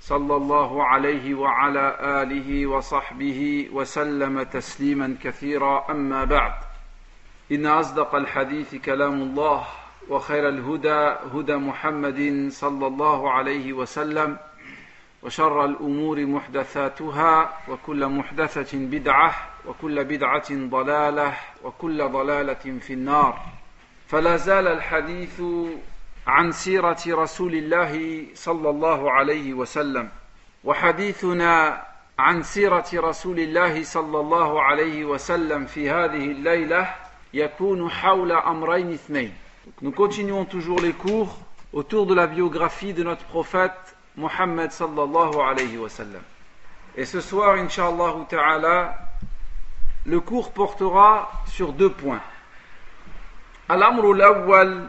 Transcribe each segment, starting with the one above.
صلى الله عليه وعلى آله وصحبه وسلم تسليما كثيرا. أما بعد إن أصدق الحديث كلام الله وخير الهدى هدى محمد صلى الله عليه وسلم وشر الأمور محدثاتها وكل محدثة بدعة وكل بدعة ضلالة وكل ضلالة في النار. فلا زال الحديث عن سيرة رسول الله صلى الله عليه وسلم وحديثنا عن سيرة رسول الله صلى الله عليه وسلم في هذه الليلة يكون حول أمرين اثنين Nous continuons toujours les cours autour de la biographie de notre prophète Mohammed sallallahu alayhi wa sallam. Et ce soir, inshallah ta'ala, le cours portera sur deux points. الأمر الأول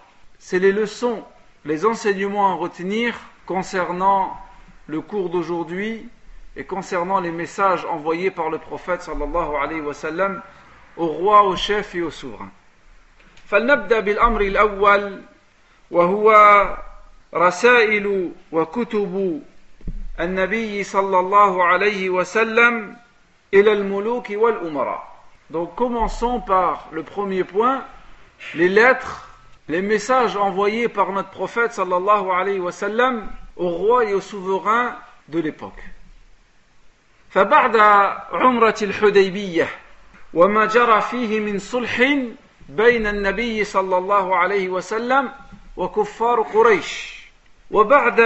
c'est les leçons, les enseignements à retenir concernant le cours d'aujourd'hui et concernant les messages envoyés par le prophète sallallahu alayhi wa sallam aux rois, aux chefs et aux souverains. فلنبدأ بالأمر الأول وهو رسائل وكتب النبي صلى الله عليه وسلم إلى الملوك والأمراء donc commençons par le premier point, les lettres, les messages envoyés par notre prophète sallallahu alayhi wa sallam aux rois et aux souverains de l'époque. فبعد عمرة الحديبية وما جرى فيه من صلح بين النبي صلى الله عليه وسلم وكفار قريش وبعد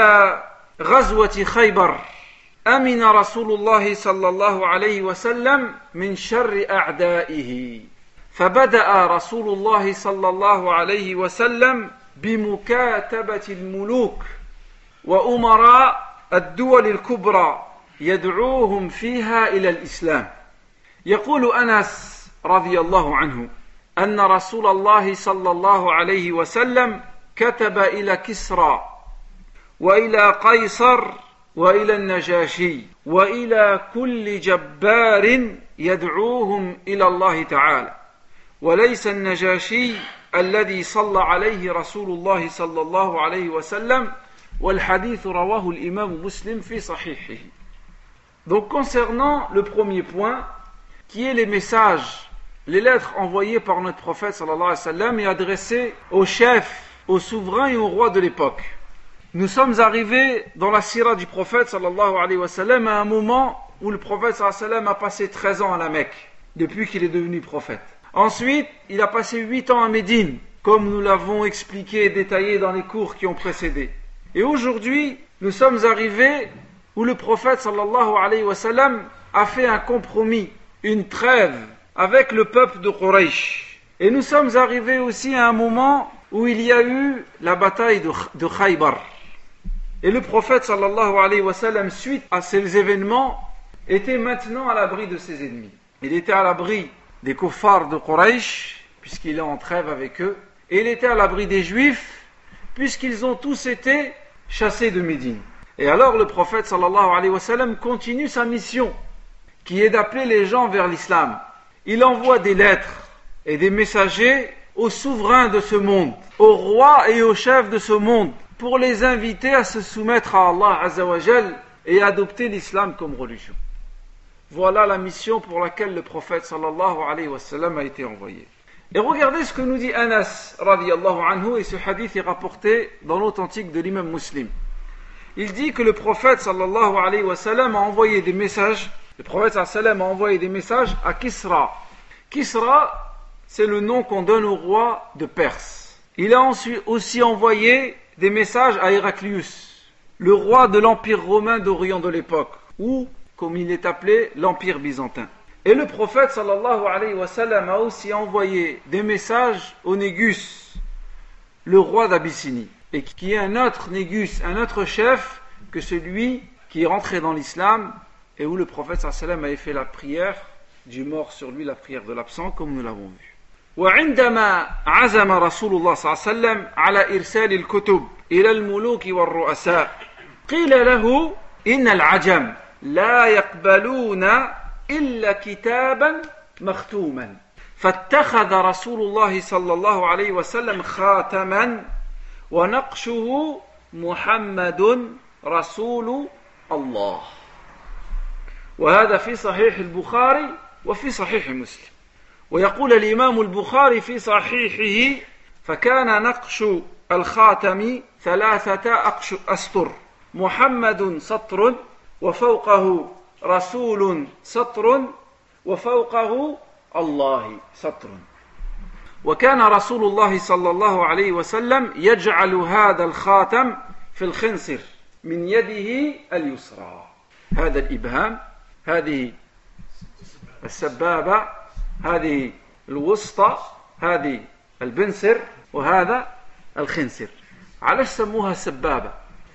غزوة خيبر امن رسول الله صلى الله عليه وسلم من شر اعدائه فبدأ رسول الله صلى الله عليه وسلم بمكاتبة الملوك وأمراء الدول الكبرى يدعوهم فيها إلى الإسلام. يقول أنس رضي الله عنه أن رسول الله صلى الله عليه وسلم كتب إلى كسرى وإلى قيصر وإلى النجاشي وإلى كل جبار يدعوهم إلى الله تعالى. وليس النجاشي الذي صلى عليه رسول الله صلى الله عليه وسلم والحديث رواه الامام مسلم في صحيحه Donc concernant le premier point, qui est les messages, les lettres envoyées par notre prophète sallallahu alayhi wa sallam et adressées aux chefs, aux souverains et aux rois de l'époque. Nous sommes arrivés dans la sira du prophète sallallahu alayhi wa sallam à un moment où le prophète sallallahu alayhi wa sallam a passé 13 ans à la Mecque, depuis qu'il est devenu prophète. Ensuite, il a passé 8 ans à Médine, comme nous l'avons expliqué et détaillé dans les cours qui ont précédé. Et aujourd'hui, nous sommes arrivés où le prophète sallallahu alayhi wa a fait un compromis, une trêve avec le peuple de Quraysh. Et nous sommes arrivés aussi à un moment où il y a eu la bataille de, de Khaybar. Et le prophète sallallahu alayhi wa suite à ces événements, était maintenant à l'abri de ses ennemis. Il était à l'abri des kuffars de Quraysh, puisqu'il est en trêve avec eux, et il était à l'abri des juifs, puisqu'ils ont tous été chassés de Médine. Et alors le prophète sallallahu alayhi wa sallam continue sa mission, qui est d'appeler les gens vers l'islam. Il envoie des lettres et des messagers aux souverains de ce monde, aux rois et aux chefs de ce monde, pour les inviter à se soumettre à Allah Azzawajal et adopter l'islam comme religion. Voilà la mission pour laquelle le prophète sallallahu alayhi wa sallam a été envoyé. Et regardez ce que nous dit Anas radiallahu anhu, et ce hadith est rapporté dans l'authentique de l'imam muslim. il dit que le prophète sallallahu alayhi wa sallam a envoyé des messages, le prophète sallallahu alayhi wa a envoyé des messages à Kisra. Kisra, c'est le nom qu'on donne au roi de Perse. Il a ensuite aussi envoyé des messages à Héraclius, le roi de l'empire romain d'Orient de l'époque, ou, comme il est appelé, l'empire byzantin. Et le prophète sallallahu alayhi wa sallam a aussi envoyé des messages au Négus, le roi d'Abyssinie, et qui est un autre Négus, un autre chef que celui qui est rentré dans l'islam et où le prophète sallallahu alayhi wa sallam avait fait la prière du mort sur lui, la prière de l'absent, comme nous l'avons vu. وعندما عزم رسول الله صلى الله عليه وسلم على إرسال الكتب إلى الملوك والرؤساء قيل له إن العجم لا يقبلون إلا كتابا مختوما. فاتخذ رسول الله صلى الله عليه وسلم خاتما ونقشه محمد رسول الله. وهذا في صحيح البخاري وفي صحيح مسلم. ويقول الإمام البخاري في صحيحه فكان نقش الخاتم ثلاثة أسطر محمد سطر وفوقه رسول سطر وفوقه الله سطر. وكان رسول الله صلى الله عليه وسلم يجعل هذا الخاتم في الخنصر من يده اليسرى. هذا الإبهام هذه السبابة هذه الوسطى هذه البنسر وهذا الخنسر علاش سموها سبابة؟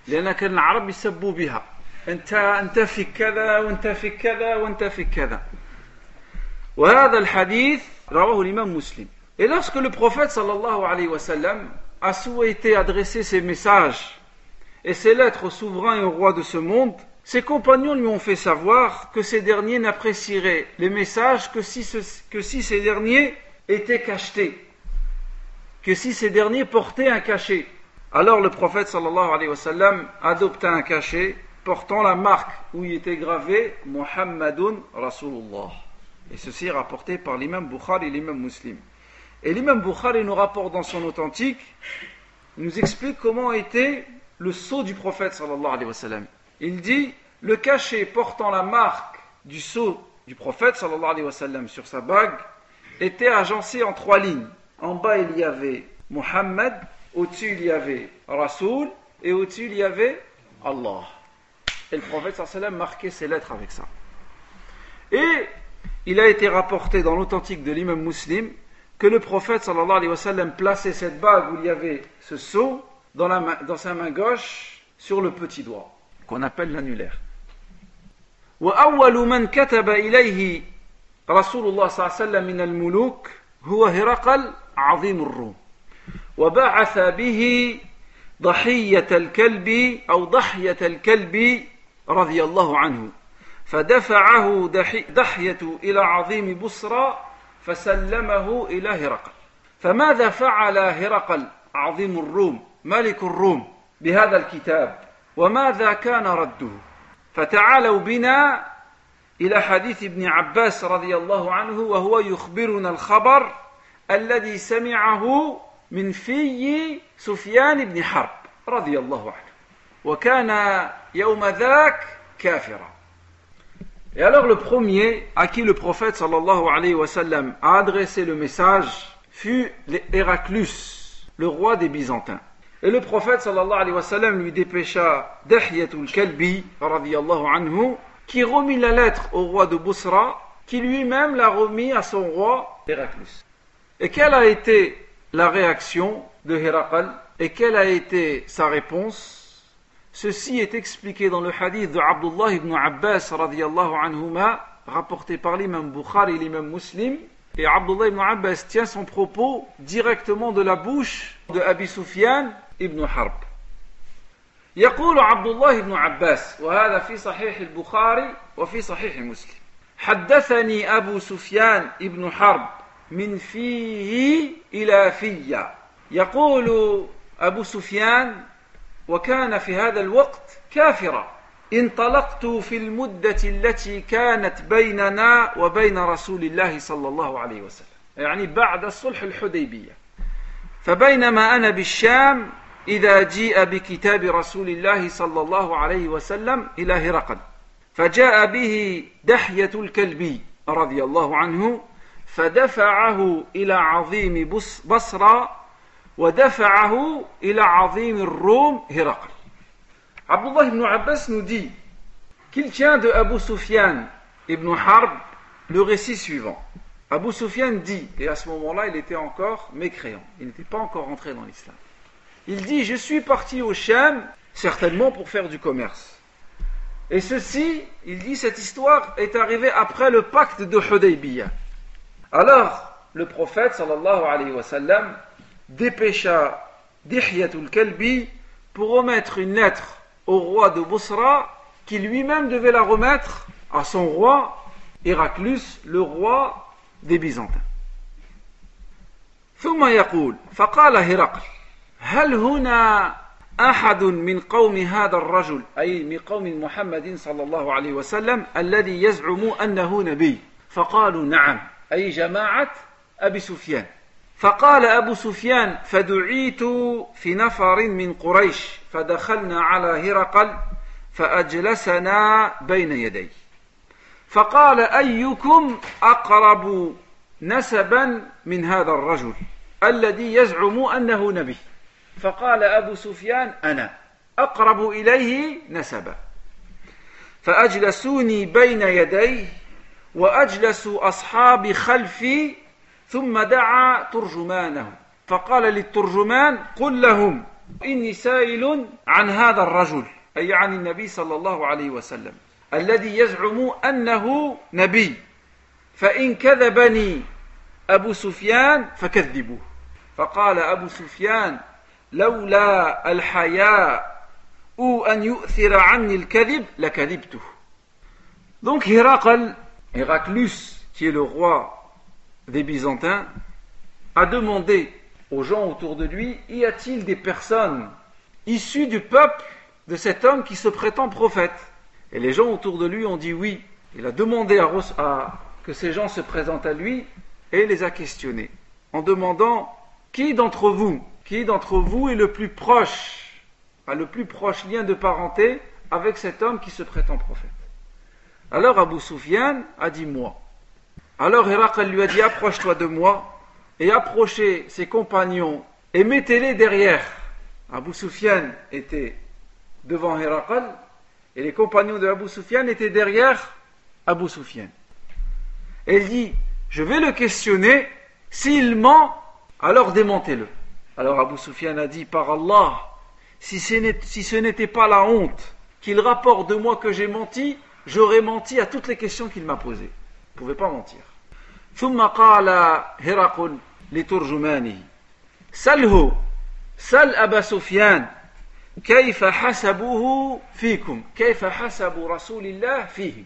لأن كان العرب يسبوا بها. أنت أنت في كذا وأنت في كذا وأنت في كذا وهذا الحديث رواه الإمام مسلم Et lorsque le prophète sallallahu alayhi wa sallam a souhaité adresser ses messages et ses lettres au souverain et au roi de ce monde, Ses compagnons lui ont fait savoir que ces derniers n'apprécieraient les messages que si, que si ces derniers étaient cachetés, que si ces derniers portaient un cachet. Alors le prophète sallallahu alayhi wa sallam adopta un cachet portant la marque où il était gravé Muhammadun Rasulullah. Et ceci est rapporté par l'imam Bukhari et l'imam Muslim. Et l'imam Bukhari nous rapporte dans son authentique, nous explique comment était le sceau du prophète sallallahu alayhi wa sallam. Il dit le cachet portant la marque du sceau du prophète sallallahu alayhi wa sallam sur sa bague était agencé en trois lignes. En bas il y avait Muhammad, au-dessus il y avait Rasoul et au-dessus il y avait Allah. Et le prophète sallallahu alayhi wa sallam marquait ses lettres avec ça. Et il a été rapporté dans l'authentique de l'imam muslim que le prophète sallallahu alayhi wa sallam plaçait cette bague où il y avait ce sceau dans, la main, dans sa main gauche sur le petit doigt. qu'on appelle l'annulaire. وأول من كتب إليه رسول الله صلى الله عليه وسلم من الملوك هو هرقل عظيم الروم وبعث به ضحية الكلب أو ضحية الكلب رضي الله عنه. فدفعه دحية إلى عظيم بصرى فسلمه إلى هرقل. فماذا فعل هرقل عظيم الروم ملك الروم بهذا الكتاب؟ وماذا كان رده؟ فتعالوا بنا إلى حديث ابن عباس رضي الله عنه وهو يخبرنا الخبر الذي سمعه من في سفيان بن حرب رضي الله عنه. وكان يوم ذاك كافرا Et alors le premier à qui le prophète sallallahu alayhi wa sallam a adressé le message fut Héraclus, le roi des Byzantins. Et le prophète sallallahu alayhi wa sallam lui dépêcha Dahyatul Kalbi radiyallahu anhu qui remit la lettre au roi de Bousra qui lui-même l'a remis à son roi Héraclus. Et quelle a été la réaction de Héracl et quelle a été sa réponse Ceci est expliqué dans le hadith de Abdullah ibn Abbas radiyallahu anhuma rapporté par l'imam Bukhari et l'imam Muslim et Abdullah ibn Abbas tient son propos directement de la bouche de Abi Sufyan ابن حرب يقول عبد الله بن عباس وهذا في صحيح البخاري وفي صحيح مسلم حدثني أبو سفيان ابن حرب من فيه إلى في يقول أبو سفيان وكان في هذا الوقت كافرا. انطلقت في المدة التي كانت بيننا وبين رسول الله صلى الله عليه وسلم يعني بعد الصلح الحديبية. فبينما أنا بالشام إذا جيء بكتاب رسول الله صلى الله عليه وسلم إلى هرقل فجاء به دحية الكلبي رضي الله عنه فدفعه إلى عظيم بصرى ودفعه إلى عظيم الروم هرقل عبد الله بن عباس nous dit qu'il tient de Abu Sufyan ibn Harb le récit suivant. Abu Sufyan dit, et à ce moment-là il était encore mécréant, il n'était pas encore entré dans l'islam. Il dit Je suis parti au Sham, certainement pour faire du commerce. Et ceci, il dit Cette histoire est arrivée après le pacte de Hudaybiyah. Alors, le prophète sallallahu alayhi wa sallam dépêcha Dihyatul Kalbi pour remettre une lettre au roi de Bosra qui lui-même devait la remettre à son roi Héraclus, le roi des Byzantins. ثم يقول فقال هرقل هل هنا أحد من قوم هذا الرجل أي من قوم محمد صلى الله عليه وسلم الذي يزعم أنه نبي فقالوا نعم أي جماعة أبي سفيان فقال أبو سفيان فدعيت في نفر من قريش فدخلنا على هرقل فأجلسنا بين يديه فقال أيكم أقرب نسبا من هذا الرجل الذي يزعم أنه نبي؟ فقال أبو سفيان أنا أقرب إليه نسبا. فأجلسوني بين يديه وأجلس أصحابي خلفي ثم دعا ترجمانه فقال للترجمان قل لهم إني سائل عن هذا الرجل أي عن النبي صلى الله عليه وسلم الذي يزعم أنه نبي. فإن كذبني أبو سفيان فكذبوه. فقال أبو سفيان لولا الحياء ou أن يؤثر عني الكذب لكذبته. Donc Héracl, Héraclus, qui est le roi des Byzantins, a demandé aux gens autour de lui, y a-t-il des personnes issues du peuple de cet homme qui se prétend prophète? Et les gens autour de lui ont dit oui. Il a demandé à, que ces gens se présentent à lui et les a questionnés en demandant qui d'entre vous, qui d'entre vous est le plus proche, a le plus proche lien de parenté avec cet homme qui se prétend prophète? Alors Abu Sufyan a dit moi. Alors Héracl lui a dit approche-toi de moi et approchez ses compagnons et mettez-les derrière. Abu Sufyan était devant Héracl et les compagnons de Abu étaient derrière Abu Sufyan. Elle dit Je vais le questionner, s'il ment, alors démentez-le. Alors Abu Sufyan a dit Par Allah, si ce n'était pas la honte qu'il rapporte de moi que j'ai menti, j'aurais menti à toutes les questions qu'il m'a posées. Vous ne pouvez pas mentir. ثم قال هرقل لترجمانه سله سل أبا سفيان كيف حسبوه فيكم؟ كيف حسبوا رسول الله فيه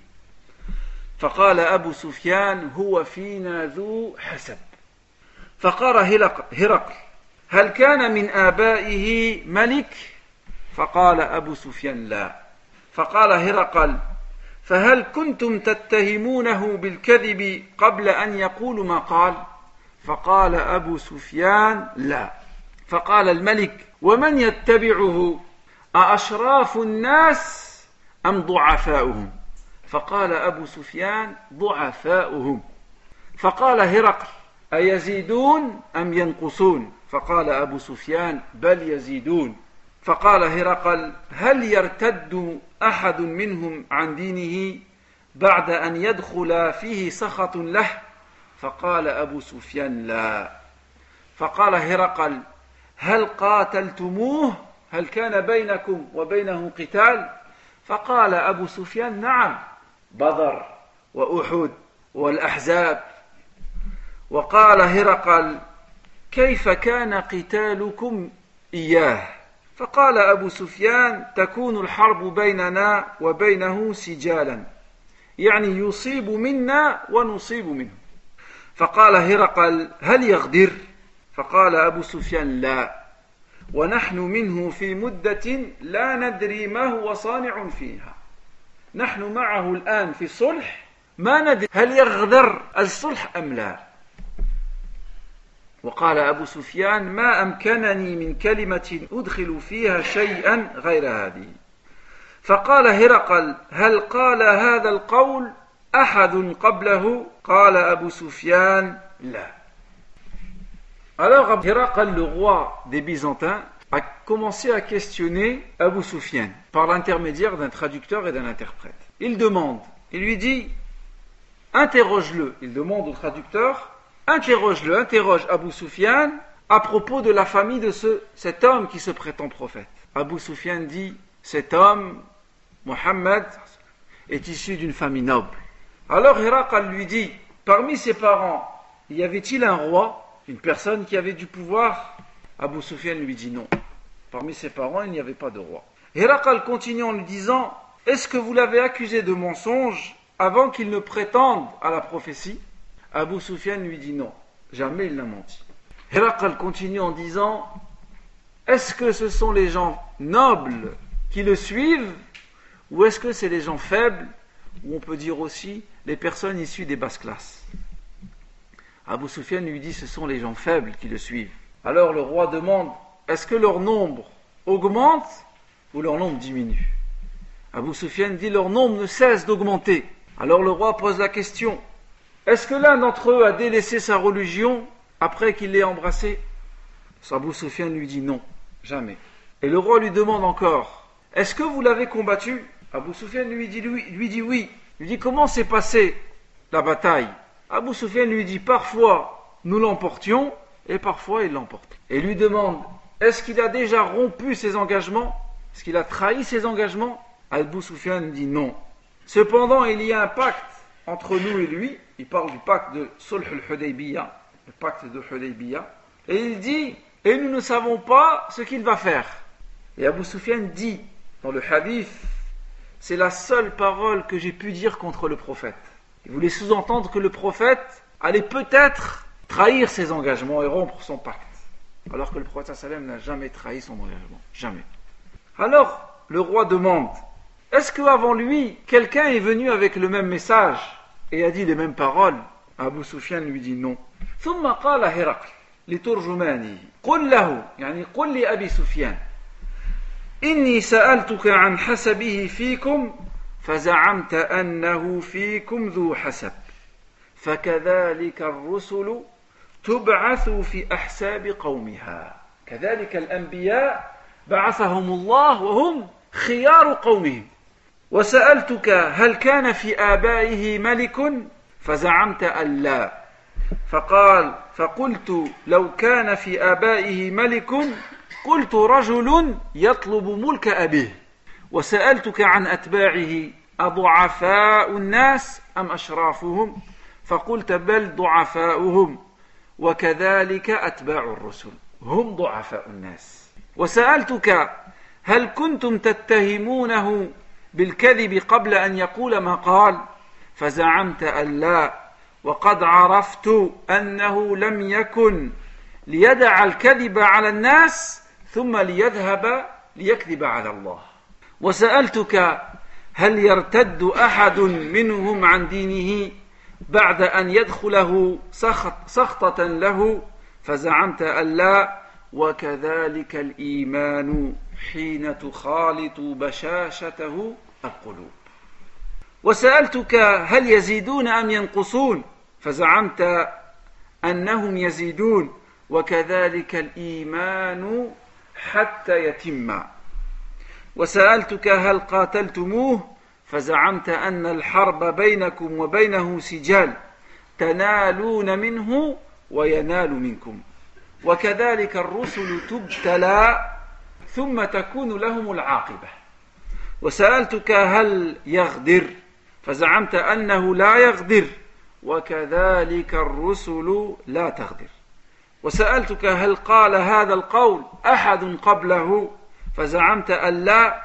فقال أبو سفيان هو فينا ذو حسب. فقال هرقل هل كان من آبائه ملك؟ فقال أبو سفيان لا. فقال هرقل فهل كنتم تتهمونه بالكذب قبل أن يقول ما قال؟ فقال أبو سفيان لا. فقال الملك ومن يتبعه؟ أأشراف الناس أم ضعفاؤهم؟ فقال أبو سفيان ضعفاؤهم. فقال هرقل أيزيدون أم ينقصون؟ فقال أبو سفيان بل يزيدون. فقال هرقل هل يرتد أحد منهم عن دينه بعد أن يدخل فيه سخط له؟ فقال أبو سفيان لا. فقال هرقل هل قاتلتموه؟ هل كان بينكم وبينه قتال؟ فقال أبو سفيان نعم بدر وأحد والأحزاب. وقال هرقل كيف كان قتالكم إياه؟ فقال أبو سفيان تكون الحرب بيننا وبينه سجالا. يعني يصيب منا ونصيب منه. فقال هرقل هل يغدر؟ فقال أبو سفيان لا. ونحن منه في مدة لا ندري ما هو صانع فيها. نحن معه الآن في صلح ما ندري هل يغدر الصلح أم لا. وقال أبو سفيان ما أمكنني من كلمة أدخل فيها شيئا غير هذه فقال هرقل هل قال هذا القول أحد قبله قال أبو سفيان لا Alors Héracl, le roi des Byzantins, a commencé à questionner Abu Sufyan par l'intermédiaire d'un traducteur et d'un interprète. Il demande, il lui dit, interroge-le. Il demande au traducteur, interroge-le, interroge Abu Sufyan à propos de la famille de ce, cet homme qui se prétend prophète. Abu Sufyan dit, cet homme, Mohammed, est issu d'une famille noble. Alors Héracl lui dit, parmi ses parents, y avait-il un roi une personne qui avait du pouvoir? Abu Sufyan lui dit non. Parmi ses parents, il n'y avait pas de roi. Héracl continue en lui disant Est-ce que vous l'avez accusé de mensonge avant qu'il ne prétende à la prophétie? Abu Sufyan lui dit non. Jamais il n'a menti. Héracl continue en disant Est-ce que ce sont les gens nobles qui le suivent ou est-ce que c'est les gens faibles ou on peut dire aussi les personnes issues des basses classes? Abu Sufyan lui dit ce sont les gens faibles qui le suivent. Alors le roi demande est-ce que leur nombre augmente ou leur nombre diminue? Abu Sufyan dit leur nombre ne cesse d'augmenter. Alors le roi pose la question est-ce que l'un d'entre eux a délaissé sa religion après qu'il l'ait embrassé? Abu Sufyan lui dit non, jamais. Et le roi lui demande encore est-ce que vous l'avez combattu? Abu Sufyan lui dit, oui. Il lui dit comment s'est passée la bataille? Abu Sufyan lui dit parfois nous l'emportions et parfois il l'emporte. Et lui demande est-ce qu'il a déjà rompu ses engagements? Est-ce qu'il a trahi ses engagements? Abu Sufyan dit non. Cependant, il y a un pacte entre nous et lui. Il parle du pacte de Sulh al-Hudaybiyah, le pacte de Hudaybiyah. Et il dit et nous ne savons pas ce qu'il va faire. Et Abu Sufyan dit dans le hadith c'est la seule parole que j'ai pu dire contre le prophète. Il voulait sous-entendre que le prophète allait peut-être trahir ses engagements et rompre son pacte. Alors que le prophète n'a jamais trahi son engagement. Jamais. Alors, le roi demande Est-ce qu'avant lui, quelqu'un est venu avec le même message et a dit les mêmes paroles. Abu Sufyan lui dit non. ثم قال هرقل لترجمانه قل له يعني قل لأبي سفيان إني سألتك عن حسبه فيكم فزعمت أنه فيكم ذو حسب فكذلك الرسل تبعث في أحساب قومها كذلك الأنبياء بعثهم الله وهم خيار قومهم وسألتك هل كان في آبائه ملك؟ فزعمت أن لا. فقال فقلت لو كان في آبائه ملك قلت رجل يطلب ملك أبيه. وسألتك عن أتباعه أضعفاء الناس أم أشرافهم؟ فقلت بل ضعفاؤهم وكذلك أتباع الرسل هم ضعفاء الناس. وسألتك هل كنتم تتهمونه بالكذب قبل أن يقول ما قال فزعمت أن لا. وقد عرفت أنه لم يكن ليدع الكذب على الناس ثم ليذهب ليكذب على الله. وسألتك هل يرتد أحد منهم عن دينه بعد أن يدخله سخط سخطة له؟ فزعمت أن لا. وكذلك الإيمان حين تخالط بشاشته القلوب. وسألتك هل يزيدون أم ينقصون؟ فزعمت أنهم يزيدون وكذلك الإيمان حتى يتم. وسألتك هل قاتلتموه؟ فزعمت أن الحرب بينكم وبينه سجال تنالون منه وينال منكم. وكذلك الرسل تبتلى ثم تكون لهم العاقبة. وسألتك هل يغدر؟ فزعمت أنه لا يغدر وكذلك الرسل لا تغدر. وسألتك هل قال هذا القول أحد قبله؟ فزعمت أن لا.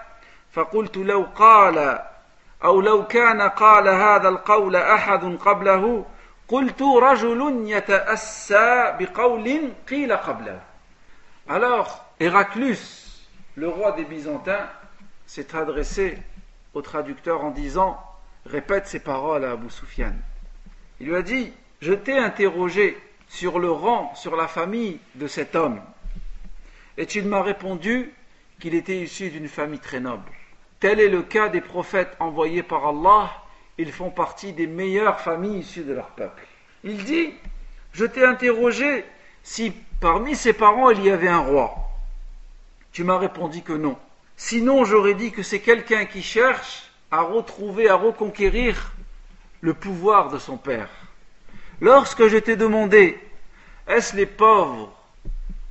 فقلت لو قال أو لو كان قال هذا القول أحد قبله قلت رجل يتأسى بقول قيل قبله. Alors, Héraclus, le roi des Byzantins, s'est adressé au traducteur en disant Répète ces paroles à Abu Sufyan. Il lui a dit Je t'ai interrogé sur le rang, sur la famille de cet homme. Et tu m'as répondu qu'il était issu d'une famille très noble. Tel est le cas des prophètes envoyés par Allah. Ils font partie des meilleures familles issues de leur peuple. Il dit, je t'ai interrogé si parmi ses parents il y avait un roi. Tu m'as répondu que non. Sinon, j'aurais dit que c'est quelqu'un qui cherche à retrouver, à reconquérir le pouvoir de son père. Lorsque je t'ai demandé, est-ce les pauvres,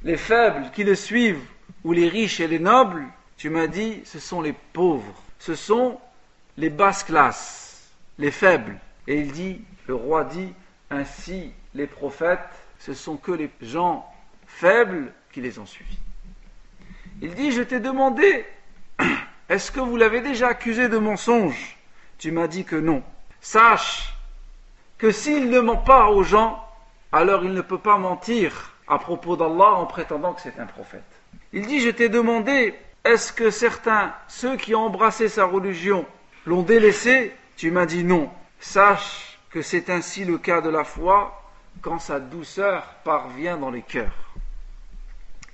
les faibles qui le suivent, ou les riches et les nobles, tu m'as dit, ce sont les pauvres, ce sont les basses classes, les faibles. Et il dit, le roi dit, ainsi les prophètes, ce sont que les gens faibles qui les ont suivis. Il dit, je t'ai demandé, est-ce que vous l'avez déjà accusé de mensonge? Tu m'as dit que non. Sache que s'il ne ment pas aux gens, alors il ne peut pas mentir à propos d'Allah en prétendant que c'est un prophète. Il dit, je t'ai demandé, est-ce que certains, ceux qui ont embrassé sa religion, l'ont délaissé? Tu m'as dit non. Sache que c'est ainsi le cas de la foi quand sa douceur parvient dans les cœurs.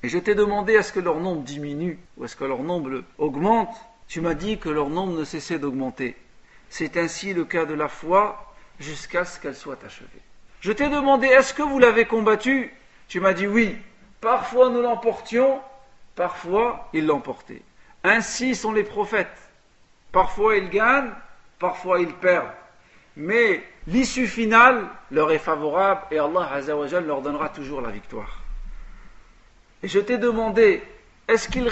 Et je t'ai demandé est-ce que leur nombre diminue ou est-ce que leur nombre augmente Tu m'as dit que leur nombre ne cessait d'augmenter. C'est ainsi le cas de la foi jusqu'à ce qu'elle soit achevée. Je t'ai demandé est-ce que vous l'avez combattu? Tu m'as dit oui. Parfois nous l'emportions, parfois ils l'emportaient. Ainsi sont les prophètes. Parfois ils gagnent, parfois ils perdent. Mais l'issue finale leur est favorable et Allah leur donnera toujours la victoire. Je t'ai demandé, est-ce qu'il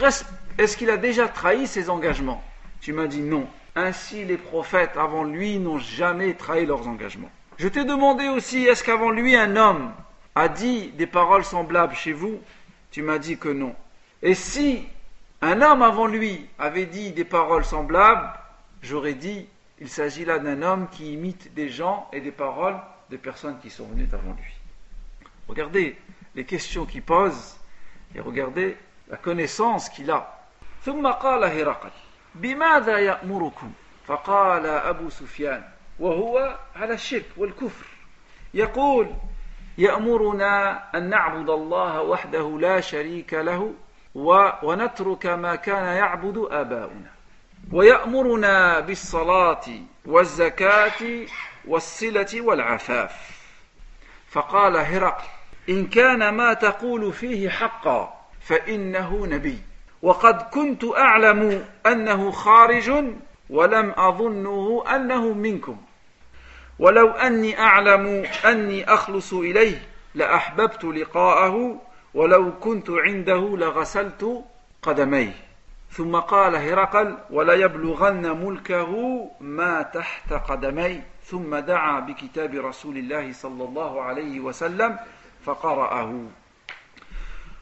qu'il a déjà trahi ses engagements? Tu m'as dit non. Ainsi, les prophètes avant lui n'ont jamais trahi leurs engagements. Je t'ai demandé aussi, est-ce qu'avant lui un homme a dit des paroles semblables chez vous? Tu m'as dit que non. Et si un homme avant lui avait dit des paroles semblables, j'aurais dit, il s'agit là d'un homme qui imite des gens et des paroles de personnes qui sont venues avant lui. Regardez les questions qu'il pose et regardez la connaissance qu'il a. بماذا يأمركم فقال أبو سفيان وهو على الشرك والكفر يقول يأمرنا أن نعبد الله وحده لا شريك له ونترك ما كان يعبد آباؤنا ويأمرنا بالصلاة والزكاة والصلة والعفاف فقال هرقل إن كان ما تقول فيه حقا فإنه نبي. وقد كنت أعلم أنه خارج ولم أظنه أنه منكم. ولو أني أعلم أني أخلص إليه لأحببت لقاءه ولو كنت عنده لغسلت قدميه. ثم قال هرقل وليبلغن ملكه ما تحت قدمي ثم دعا بكتاب رسول الله صلى الله عليه وسلم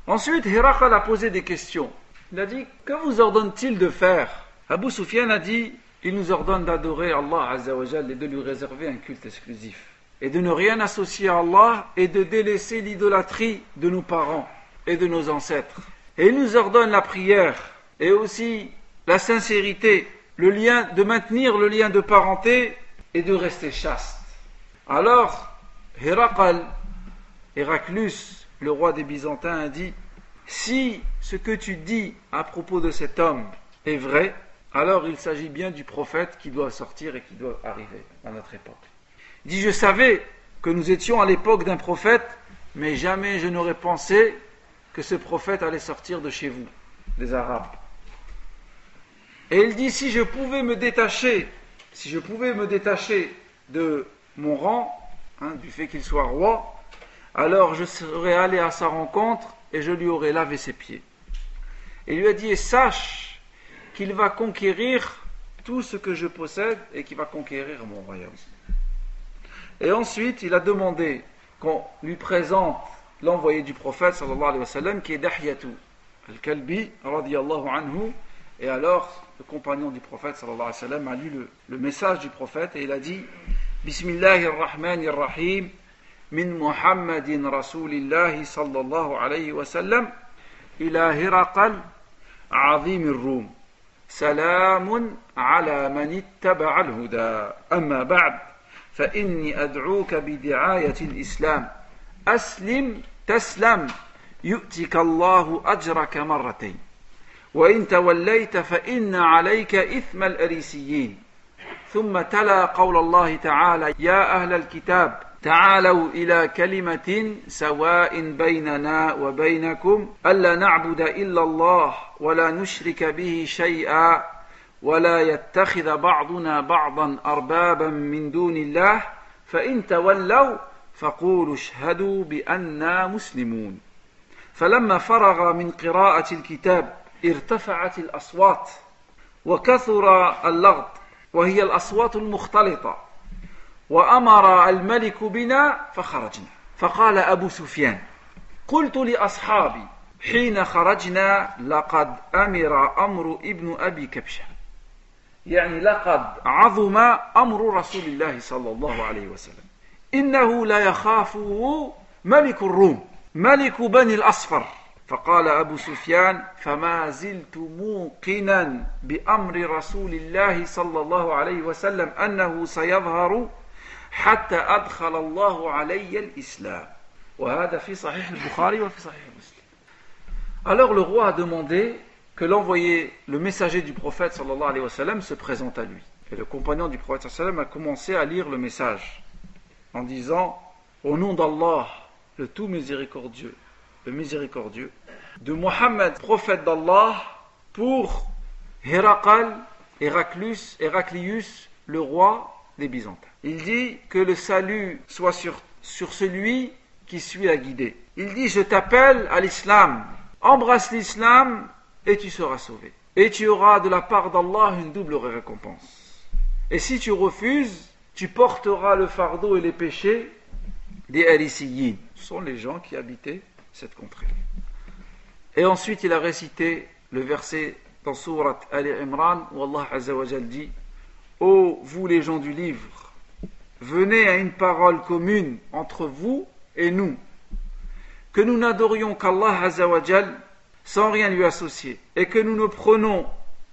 Ensuite, Héracle a posé des questions. Il a dit Que vous ordonne-t-il de faire? Abu Sufyan a dit Il nous ordonne d'adorer Allah Azzawajal et de lui réserver un culte exclusif. Et de ne rien associer à Allah et de délaisser l'idolâtrie de nos parents et de nos ancêtres. Et il nous ordonne la prière et aussi la sincérité, le lien, de maintenir le lien de parenté et de rester chaste. Alors, Héracl, Héraclus, le roi des Byzantins, a dit si ce que tu dis à propos de cet homme est vrai, alors il s'agit bien du prophète qui doit sortir et qui doit arriver à notre époque. Il dit, je savais que nous étions à l'époque d'un prophète, mais jamais je n'aurais pensé que ce prophète allait sortir de chez vous, des Arabes. Et il dit, si je pouvais me détacher, si je pouvais me détacher de mon rang, hein, du fait qu'il soit roi, alors je serais allé à sa rencontre et je lui aurais lavé ses pieds. Et lui a dit, sache qu'il va conquérir tout ce que je possède et qu'il va conquérir mon royaume. Et ensuite, il a demandé qu'on lui présente l'envoyé du prophète qui est Dahyatu al-Kalbi anhu et alors le compagnon du prophète a lu le, message du prophète et il a dit Bismillahirrahmanirrahim من محمد رسول الله صلى الله عليه وسلم إلى هرقل عظيم الروم. سلام على من اتبع الهدى. أما بعد فإني أدعوك بدعاية الإسلام. أسلم تسلم يؤتك الله أجرك مرتين. وإن توليت فإن عليك إثم الأريسيين. ثم تلا قول الله تعالى يا أهل الكتاب تعالوا إلى كلمة سواء بيننا وبينكم. ألا نعبد إلا الله ولا نشرك به شيئا ولا يتخذ بعضنا بعضا أربابا من دون الله. فإن تولوا فقولوا اشهدوا بأننا مسلمون. فلما فرغ من قراءة الكتاب ارتفعت الأصوات وكثر اللغط وهي الأصوات المختلطة. وأمر الملك بنا فخرجنا. فقال أبو سفيان قلت لأصحابي حين خرجنا لقد أمر أمر ابن أبي كبشة. يعني لقد عظم أمر رسول الله صلى الله عليه وسلم. إنه لا يخافه ملك الروم ملك بني الأصفر. فقال أبو سفيان فما زلت موقنا بأمر رسول الله صلى الله عليه وسلم أنه سيظهر حتى أدخل الله علي الإسلام وهذا في صحيح البخاري وفي صحيح مسلم Alors le roi a demandé que l'envoyé, le messager du prophète sallallahu alayhi wa sallam se présente à lui. Et le compagnon du prophète sallallahu alayhi wa sallam a commencé à lire le message en disant Au nom d'Allah, le tout miséricordieux, le miséricordieux, de Mohammed, prophète d'Allah, pour Héracl, Héraclus, Héraclius, le roi des Byzantins. Il dit que le salut soit sur, sur celui qui suit la guidée. Il dit Je t'appelle à l'islam, embrasse l'islam et tu seras sauvé. Et tu auras de la part d'Allah une double récompense. Et si tu refuses, tu porteras le fardeau et les péchés des Harisiyin. Ce sont les gens qui habitaient cette contrée. Et ensuite, il a récité le verset dans Surat Al-Imran où Allah Azzawajal dit Ô vous les gens du livre, venez à une parole commune entre vous et nous, que nous n'adorions qu'Allah Azzawajal sans rien lui associer, et que nous ne prenons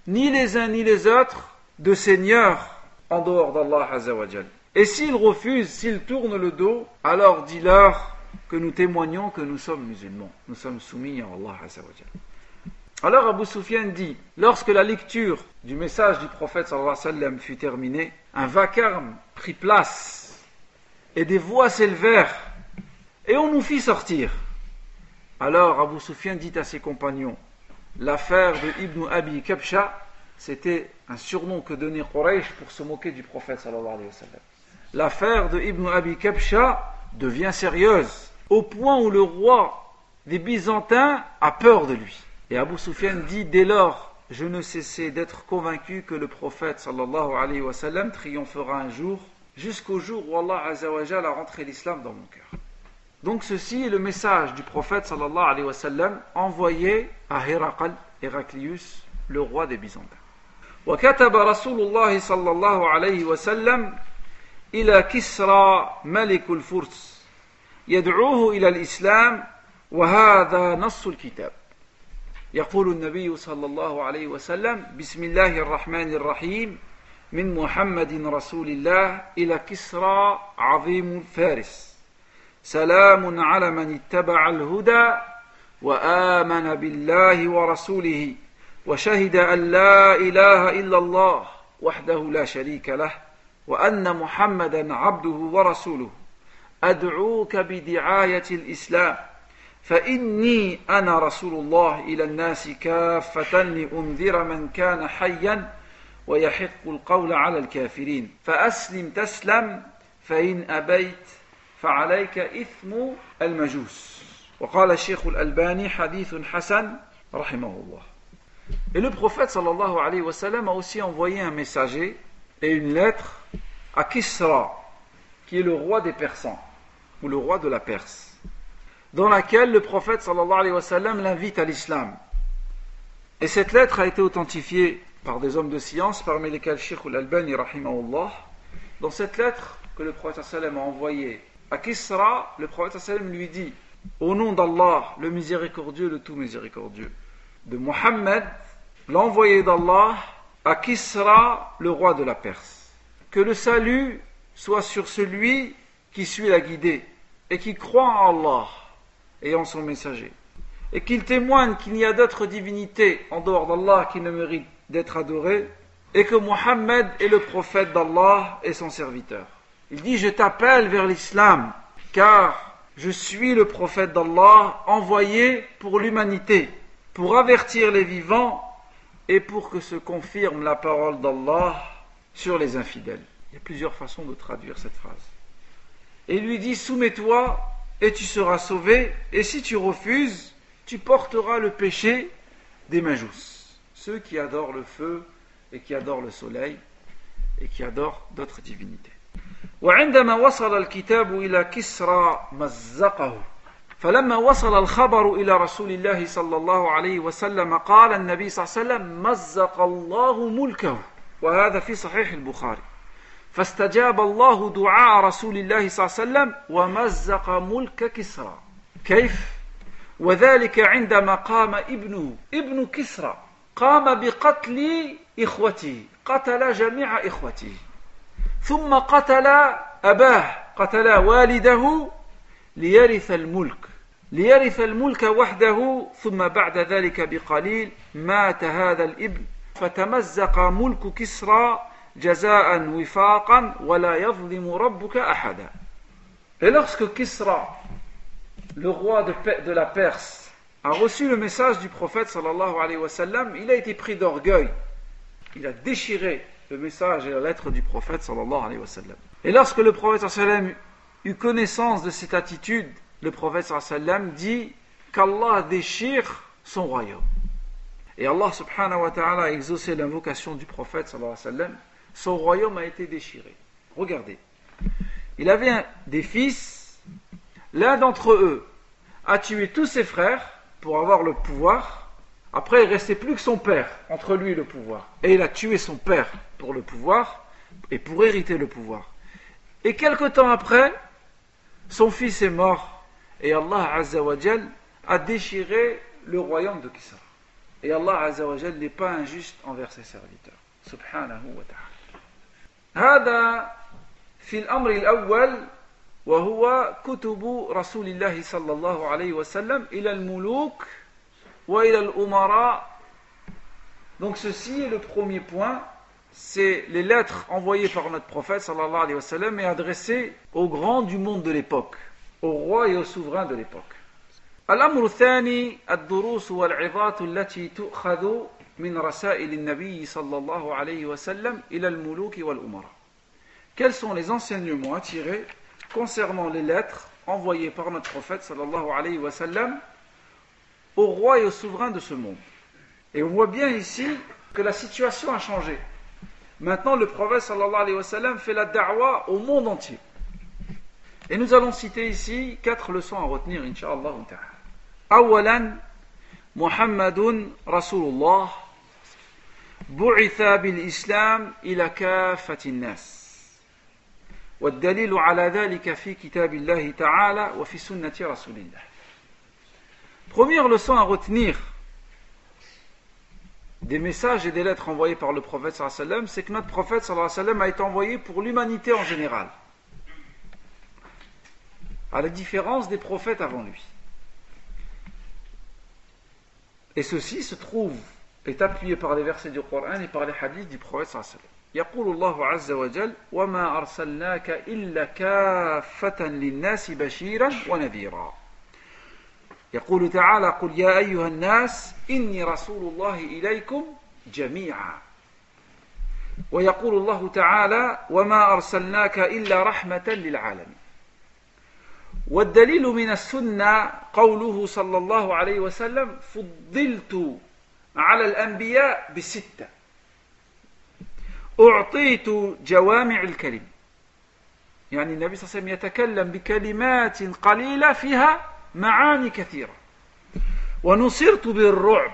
ni les uns ni les autres de seigneurs en dehors d'Allah Azzawajal. Et s'ils refusent, s'ils tournent le dos, alors dis-leur que nous témoignons que nous sommes musulmans, nous sommes soumis à Allah Azzawajal. Alors Abu Sufyan dit, lorsque la lecture du message du prophète alayhi wa sallam fut terminée, un vacarme prit place et des voix s'élevèrent et on nous fit sortir. Alors Abu Sufyan dit à ses compagnons, l'affaire de Ibn Abi Kabsha, c'était un surnom que donnait Quraysh pour se moquer du prophète sallallahu alayhi wa sallam. L'affaire de Ibn Abi Kabsha devient sérieuse au point où le roi des Byzantins a peur de lui. Et Abu Sufyan dit dès lors, je ne cessais d'être convaincu que le prophète sallallahu alayhi wa sallam triomphera un jour, jusqu'au jour où Allah azawajal a rentré l'islam dans mon cœur. Donc ceci est le message du prophète sallallahu alayhi wa sallam envoyé à Héracl, Héraclius, le roi des Byzantins. وكتب رسول الله صلى الله عليه وسلم إلى كسرى ملك الفرس يدعوه إلى الإسلام وهذا نص الكتاب يقول النبي صلى الله عليه وسلم بسم الله الرحمن الرحيم من محمد رسول الله إلى كسرى عظيم فارس. سلام على من اتبع الهدى وآمن بالله ورسوله وشهد أن لا إله إلا الله وحده لا شريك له وأن محمدا عبده ورسوله. أدعوك بدعاية الإسلام. فإني أنا رسول الله إلى الناس كافة لأنذر من كان حيا ويحق القول على الكافرين. فأسلم تسلم فإن أبيت فعليك إثم المجوس. وقال الشيخ الألباني حديث حسن رحمه الله. Et le prophète sallallahu alayhi wa sallam a aussi envoyé un messager et une lettre à Kisra, qui est le roi des Persans, ou le roi de la Perse, dans laquelle le prophète sallallahu alayhi wa sallam l'invite à l'islam. Et cette lettre a été authentifiée par des hommes de science, parmi lesquels Sheikh al-Albani rahimahullah. Dans cette lettre que le prophète a envoyée à Kisra, le prophète lui dit Au nom d'Allah, le miséricordieux, le tout miséricordieux, de Mohammed, l'envoyé d'Allah, à Kisra, le roi de la Perse. Que le salut soit sur celui qui suit la guidée, et qui croit en Allah et son messager, et qu'il témoigne qu'il n'y a d'autres divinités en dehors d'Allah qui ne méritent d'être adorées, et que Mohammed est le prophète d'Allah et son serviteur. Il dit, je t'appelle vers l'islam, car je suis le prophète d'Allah envoyé pour l'humanité, pour avertir les vivants et pour que se confirme la parole d'Allah sur les infidèles. Il y a plusieurs façons de traduire cette phrase. Et il lui dit, soumets-toi et tu seras sauvé, et si tu refuses, tu porteras le péché des majous, ceux qui adorent le feu et qui adorent le soleil et qui adorent d'autres divinités. وعندما وصل الكتاب إلى كسرى مزقه فلما وصل الخبر إلى رسول الله صلى الله عليه وسلم قال النبي صلى الله عليه وسلم مزق الله ملكه وهذا في صحيح البخاري فاستجاب الله دعاء رسول الله صلى الله عليه وسلم ومزق ملك كسرى. كيف؟ وذلك عندما قام ابنه ابن كسرى. قام بقتل إخوته قتل جميع إخوته ثم قتل أباه قتل والده ليرث الملك ليرث الملك وحده. ثم بعد ذلك بقليل مات هذا الابن. فتمزق ملك كسرى jaza'an wifaqan wa la yadhlimu rabbuka ahada. Et lorsque Kisra, le roi de, la Perse, a reçu le message du prophète sallallahu alayhi wa sallam, il a été pris d'orgueil. Il a déchiré le message et la lettre du prophète sallallahu alayhi wa sallam. Et lorsque le prophète sallam eut connaissance de cette attitude, le prophète sallam dit qu'Allah déchire son royaume. Et Allah subhanahu wa ta'ala a exaucé l'invocation du prophète sallallahu alayhi wa sallam son royaume a été déchiré. Regardez. Il avait des fils. L'un d'entre eux a tué tous ses frères pour avoir le pouvoir. Après, il restait plus que son père entre lui et le pouvoir. Et il a tué son père pour le pouvoir et pour hériter le pouvoir. Et quelque temps après, son fils est mort et Allah Azzawajal a déchiré le royaume de Kisra. Et Allah Azzawajal n'est pas injuste envers ses serviteurs. Subhanahu wa ta'ala. هذا في الأمر الأول وهو كتب رسول الله صلى الله عليه وسلم إلى الملوك وإلى الأمراء Donc ceci est le premier point, c'est les lettres envoyées par notre prophète sallallahu alayhi wa sallam et adressées aux grands du monde de l'époque, aux rois et aux souverains de l'époque. الأمر الثاني الدروس والعظات التي تؤخذ min sallallahu alayhi wa sallam al-muluk. Quels sont les enseignements à tirer concernant les lettres envoyées par notre prophète sallallahu alayhi wa sallam aux rois et aux souverains de ce monde? Et on voit bien ici que la situation a changé. Maintenant, le prophète fait la da'wa au monde entier. Et nous allons citer ici quatre leçons à retenir, incha'Allah. Awalan, Muhammadun Rasulullah بعث بالإسلام إلى كافة الناس والدليل على ذلك في كتاب الله تعالى وفي سنة رسول الله Première leçon à retenir des messages et des lettres envoyés par le prophète sallallahu alayhi wa sallam, c'est que notre prophète sallallahu alayhi wa sallam a été envoyé pour l'humanité en général, à la différence des prophètes avant lui. Et ceci se trouve, est appuyé par les versets du Coran et par les hadiths du prophète sallallahu. يقول الله عز وجل وما أرسلناك إلا كافة للناس بشيرا ونذيرا يقول تعالى قل يا أيها الناس إني رسول الله إليكم جميعا ويقول الله تعالى وما أرسلناك إلا رحمة للعالمين والدليل من السنة قوله صلى الله عليه وسلم فضلت على الأنبياء بستة. أعطيت جوامع الكلم. يعني النبي صلى الله عليه وسلم يتكلم بكلمات قليلة فيها معاني كثيرة. ونصرت بالرعب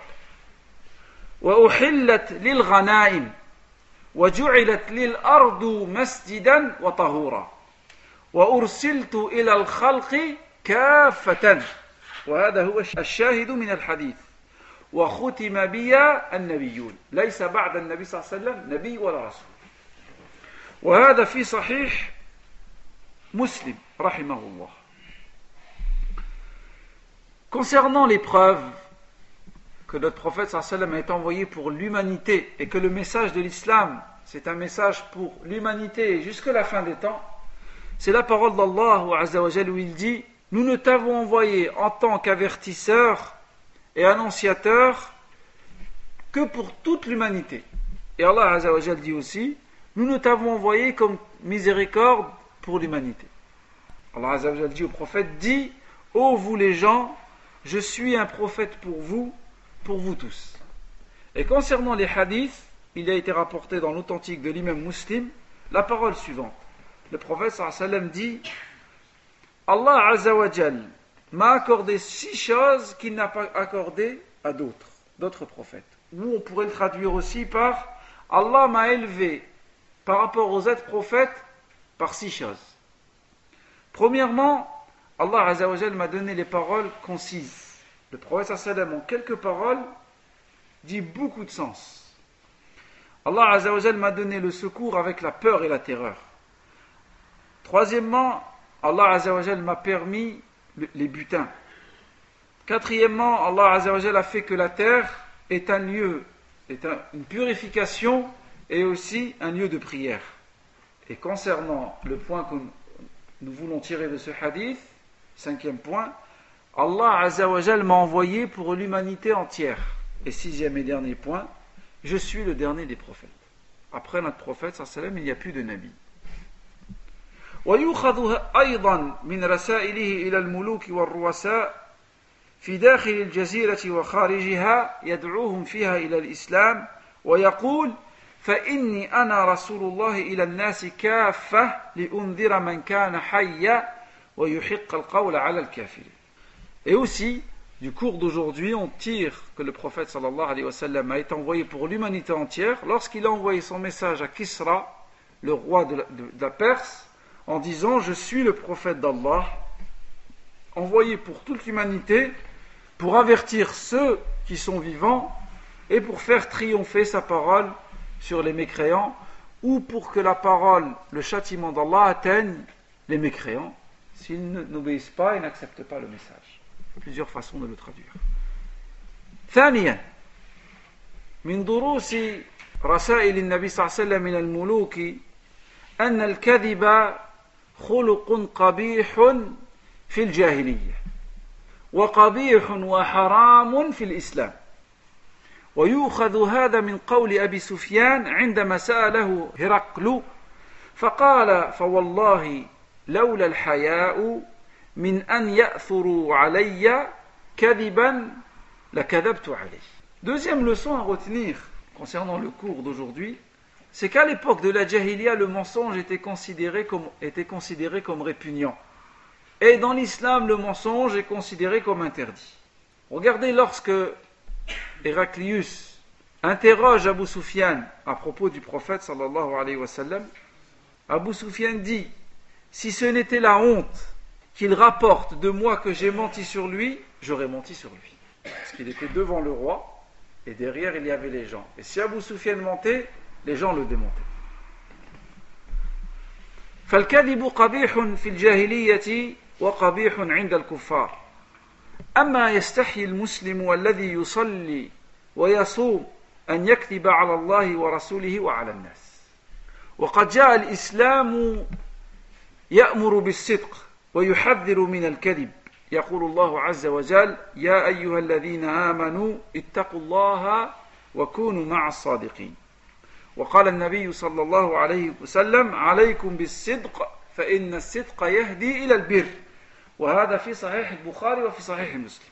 وأحلت للغنائم وجعلت للأرض مسجدا وطهورا. وأرسلت إلى الخلق كافة. وهذا هو الشاهد من الحديث. وختم بي النبيون ليس بعد النبي صلى الله عليه وسلم نبي ولا رسول وهذا في صحيح مسلم رحمه الله Concernant l'épreuve que notre prophète sallam est envoyé pour l'humanité et que le message de l'islam, c'est un message pour l'humanité jusqu'à la fin des temps, c'est la parole d'Allah où il dit Nous ne t'avons envoyé en tant qu'avertisseur et annonciateur que pour toute l'humanité. Et Allah dit aussi Nous ne t'avons envoyé comme miséricorde pour l'humanité. Allah dit au prophète Dis, ô vous les gens, je suis un prophète pour vous, pour vous tous. Et concernant les hadiths, il a été rapporté dans l'authentique de l'imam muslim la parole suivante. Le prophète sallam dit Allah azawajal m'a accordé six choses qu'il n'a pas accordées à d'autres, d'autres prophètes. Ou on pourrait le traduire aussi par Allah m'a élevé par rapport aux autres prophètes par six choses. Premièrement, Allah m'a donné les paroles concises. Le prophète sallam en quelques paroles dit beaucoup de sens. Allah m'a donné le secours avec la peur et la terreur. Troisièmement, Allah m'a permis les butins. Quatrièmement, Allah Azzawajal a fait que la terre est un lieu, est une purification et aussi un lieu de prière. Et concernant le point que nous voulons tirer de ce hadith, Cinquième point, Allah Azzawajal m'a envoyé pour l'humanité entière. Et sixième et dernier point, je suis le dernier des prophètes. Après notre prophète, il n'y a plus de nabi. ويؤخذ أيضا من رسائله إلى الملوك والرؤساء في داخل الجزيرة وخارجها يدعوهم فيها إلى الإسلام ويقول فإني أنا رسول الله إلى الناس كافة لأنذر من كان حيا et aussi, du cours d'aujourd'hui, on tire que le prophète sallallahu alayhi wa sallam a été envoyé pour l'humanité entière lorsqu'il a envoyé son message à Kisra, le roi de la, Perse, en disant Je suis le prophète d'Allah, envoyé pour toute l'humanité, pour avertir ceux qui sont vivants et pour faire triompher sa parole sur les mécréants ou pour que la parole, le châtiment d'Allah atteigne les mécréants. S'ils n'obéissent pas et n'acceptent pas le message. Plusieurs façons de le traduire. ثانيا من دروس رسائل النبي صلى الله عليه وسلم من الملوك أن الكذب خلق قبيح في الجاهلية وقبيح وحرام في الإسلام. ويؤخذ هذا من قول أبي سفيان عندما سأله هرقل فقال فوالله لولا الحياء من أن يأثروا علي كذبا لكذبت عليه. Deuxième leçon à retenir concernant le cours d'aujourd'hui, c'est qu'à l'époque de la Jahiliya, le mensonge était considéré comme, répugnant. Et dans l'islam, le mensonge est considéré comme interdit. Regardez lorsque Héraclius interroge Abu Sufyan à propos du prophète sallallahu alayhi wa sallam, Abu Sufyan dit si ce n'était la honte qu'il rapporte de moi que j'ai menti sur lui, j'aurais menti sur lui. Parce qu'il était devant le roi et derrière il y avait les gens. Et si Abu Sufyan mentait, les gens le démontaient. فالكذب قبيح في الجاهلية وقبيح عند الكفار. أما يستحي المسلم الذي يصلي ويصوم أن يكذب على الله ورسوله وعلى الناس. وقد جاء الإسلام يأمر بالصدق ويحذر من الكذب. يقول الله عز وجل يا أيها الذين آمنوا اتقوا الله وكونوا مع الصادقين. وقال النبي صلى الله عليه وسلم عليكم بالصدق فإن الصدق يهدي إلى البر وهذا في صحيح البخاري وفي صحيح مسلم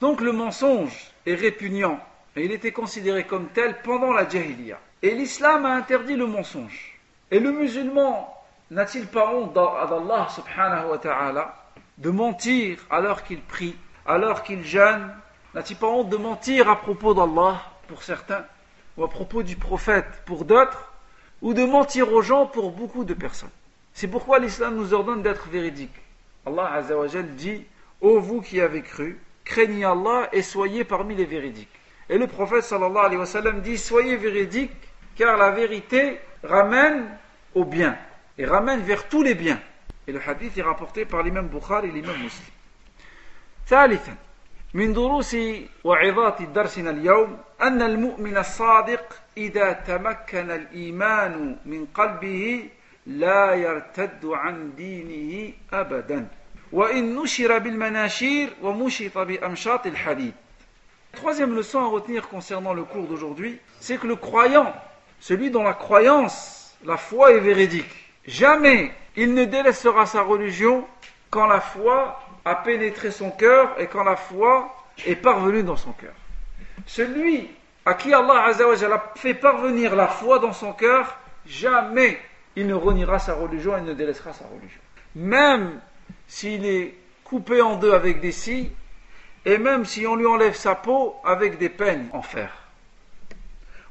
Donc le mensonge est répugnant et il était considéré comme tel pendant la jahiliya. Et l'islam a interdit le mensonge. Et le musulman n'a-t-il pas honte d'Allah subhanahu wa ta'ala de mentir alors qu'il prie, alors qu'il jeûne N'a-t-il pas honte de mentir à propos d'Allah pour certains, Ou à propos du prophète pour d'autres, ou de mentir aux gens pour beaucoup de personnes C'est pourquoi l'islam nous ordonne d'être véridique. Allah azawajal dit Ô vous qui avez cru, craignez Allah et soyez parmi les véridiques. Et le prophète sallallahu alayhi wa dit Soyez véridiques, car la vérité ramène au bien et ramène vers tous les biens. Et le hadith est rapporté par l'imam Bukhari et l'imam Muslim. ثالثا من دروس وعظات درسنا اليوم أن المؤمن الصادق إذا تمكن الإيمان من قلبه لا يرتد عن دينه أبدا وإن نشر بالمناشير ومشط بأمشاط الحديد Troisième leçon à retenir concernant le cours d'aujourd'hui, c'est que le croyant, celui dont la croyance, la foi est véridique, jamais il ne délaissera sa religion quand la foi a pénétré son cœur et quand la foi est parvenue dans son cœur. Celui à qui Allah a fait parvenir la foi dans son cœur, jamais il ne reniera sa religion et ne délaissera sa religion. Même s'il est coupé en deux avec des scies, et même si on lui enlève sa peau avec des peines en fer.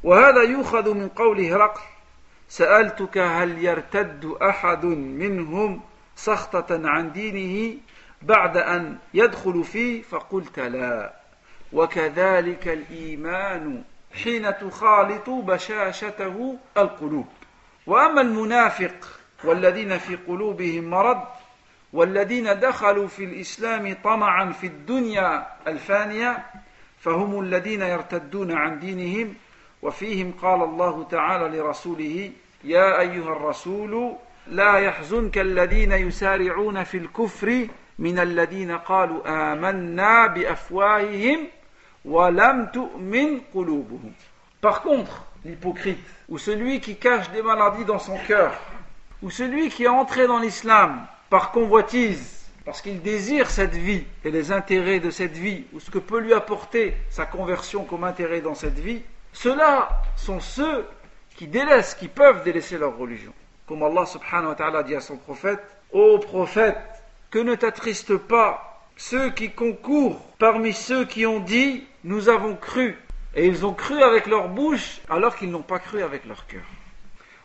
وهذا يؤخذ من قول هرقل سألتك هل يرتد أحد منهم سخطة عن دينه بعد أن يدخل فيه فقلت لا. وكذلك الإيمان حين تخالط بشاشته القلوب. وأما المنافق والذين في قلوبهم مرض والذين دخلوا في الإسلام طمعا في الدنيا الفانية فهم الذين يرتدون عن دينهم. وفيهم قال الله تعالى لرسوله يا أيها الرسول لا يحزنك الذين يسارعون في الكفر من الذين قالوا آمنا بأفواههم ولم تؤمن قلوبهم Par contre, l'hypocrite, ou celui qui cache des maladies dans son cœur, ou celui qui est entré dans l'islam par convoitise, parce qu'il désire cette vie et les intérêts de cette vie, ou ce que peut lui apporter sa conversion comme intérêt dans cette vie, ceux-là sont ceux qui délaissent, qui peuvent délaisser leur religion. Comme Allah subhanahu wa ta'ala dit à son prophète, Ô prophète, que ne t'attriste pas ceux qui concourent parmi ceux qui ont dit, nous avons cru. Et ils ont cru avec leur bouche alors qu'ils n'ont pas cru avec leur cœur.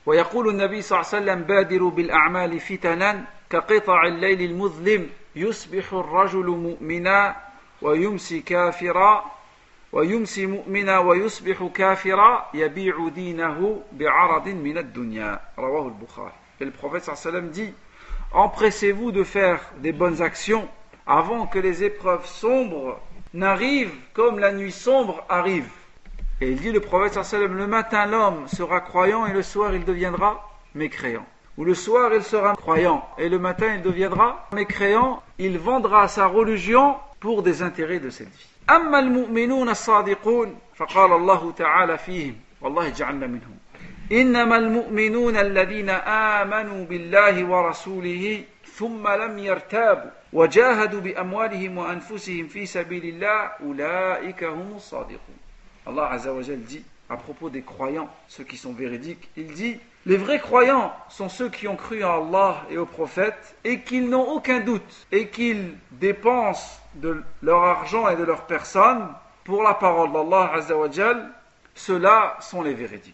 ويقول النبي صلى الله عليه وسلم بادروا بالأعمال فتنا كقطع الليل المظلم يصبح الرجل مؤمنا ويمسي كافرا ويمسي مؤمنا ويصبح كافرا يبيع دينه بعرض من الدنيا رواه البخاري Et le prophète صلى الله عليه وسلم dit Empressez-vous de faire des bonnes actions avant que les épreuves sombres n'arrivent comme la nuit sombre arrive. Et il dit le prophète sallam, le matin l'homme sera croyant et le soir il deviendra mécréant. Ou le soir il sera croyant et le matin il deviendra mécréant, il vendra sa religion pour des intérêts de cette vie. أما المؤمنون الصادقون فقال الله تعالى فيهم والله جعلنا منهم إنما المؤمنون الذين آمنوا بالله ورسوله ثم لم يرتابوا وجاهدوا بأموالهم وأنفسهم في سبيل الله أولئك هم الصادقون Allah Azzawajal dit à propos des croyants, ceux qui sont véridiques, il dit Les vrais croyants sont ceux qui ont cru en Allah et aux prophètes et qu'ils n'ont aucun doute et qu'ils dépensent de leur argent et de leur personne pour la parole d'Allah Azzawajal, ceux-là sont les véridiques.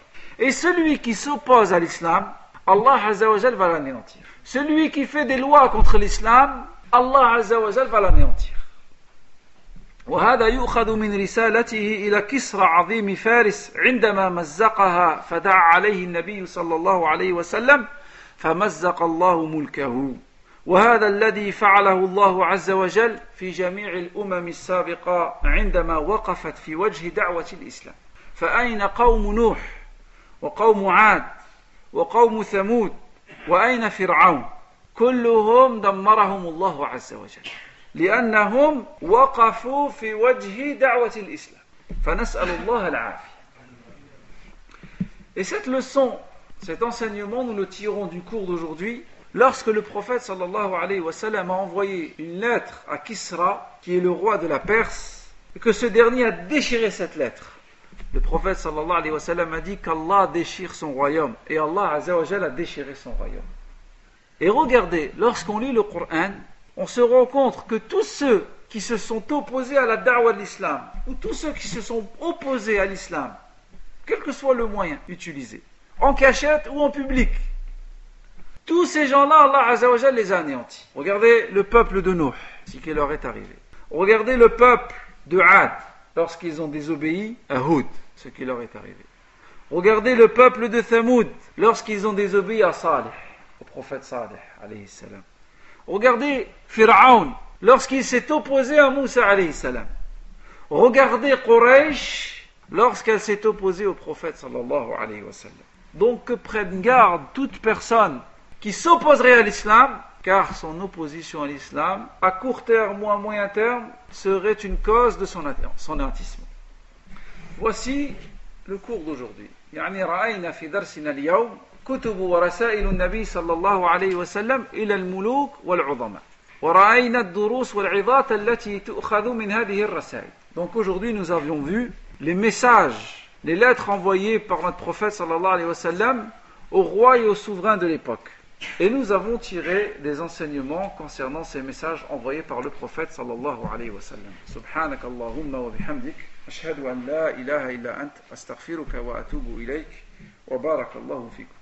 Et celui qui s'oppose à l'islam, Allah va l'anéantir. Celui qui fait des lois contre l'islam, Allah va l'anéantir. وهذا يؤخذ من رسالته إلى كسرى عظيم فارس عندما مزقها فدعا عليه النبي صلى الله عليه وسلم فمزق الله ملكه وهذا الذي فعله الله عز وجل في جميع الأمم السابقة عندما وقفت في وجه دعوة الإسلام فأين قوم نوح وقوم عاد وقوم ثمود وأين فرعون كلهم دمرهم الله عز وجل لأنهم وقفوا في وجه دعوة الإسلام فنسأل الله العافية Et cette leçon, cet enseignement, nous le tirons du cours d'aujourd'hui lorsque le prophète sallallahu alayhi wa sallam a envoyé une lettre à Kisra, qui est le roi de la Perse, et que ce dernier a déchiré cette lettre. Le prophète sallallahu a dit qu'Allah déchire son royaume, et Allah a déchiré son royaume. Et regardez, lorsqu'on lit le Coran, on se rend compte que tous ceux qui se sont opposés à la da'wah de l'islam, ou tous ceux qui se sont opposés à l'islam, quel que soit le moyen utilisé, en cachette ou en public, tous ces gens-là, Allah Azzawajal les a anéantis. Regardez le peuple de Nuh, ce qui leur est arrivé. Regardez le peuple de Had, lorsqu'ils ont désobéi à Houd, ce qui leur est arrivé. Regardez le peuple de Thamoud, lorsqu'ils ont désobéi à Salih, au prophète Salih, alayhi salam. Regardez Pharaon, lorsqu'il s'est opposé à Moussa, alayhi salam. Regardez Quraysh, lorsqu'elle s'est opposée au prophète, sallallahu alayhi sallam. Donc que prenne garde toute personne qui s'opposerait à l'islam, car son opposition à l'islam, à court terme ou à moyen terme, serait une cause de son, son Voici le cours d'aujourd'hui. يعني رأينا في درسنا اليوم كتب ورسائل النبي صلى الله عليه وسلم إلى الملوك والعظماء ورأينا الدروس والعظات التي تؤخذ من هذه الرسائل Donc aujourd'hui nous avions vu les messages, les lettres envoyées par notre prophète sallallahu alayhi wa sallam aux rois et aux souverains de l'époque. Et nous avons tiré des enseignements concernant ces messages envoyés par le prophète sallallahu alayhi wa sallam. Subhanak Allahumma wa bihamdik. Ashhadu an la ilaha illa ant. Astaghfiruka wa atubu ilayk. Wa barakallahu fikum.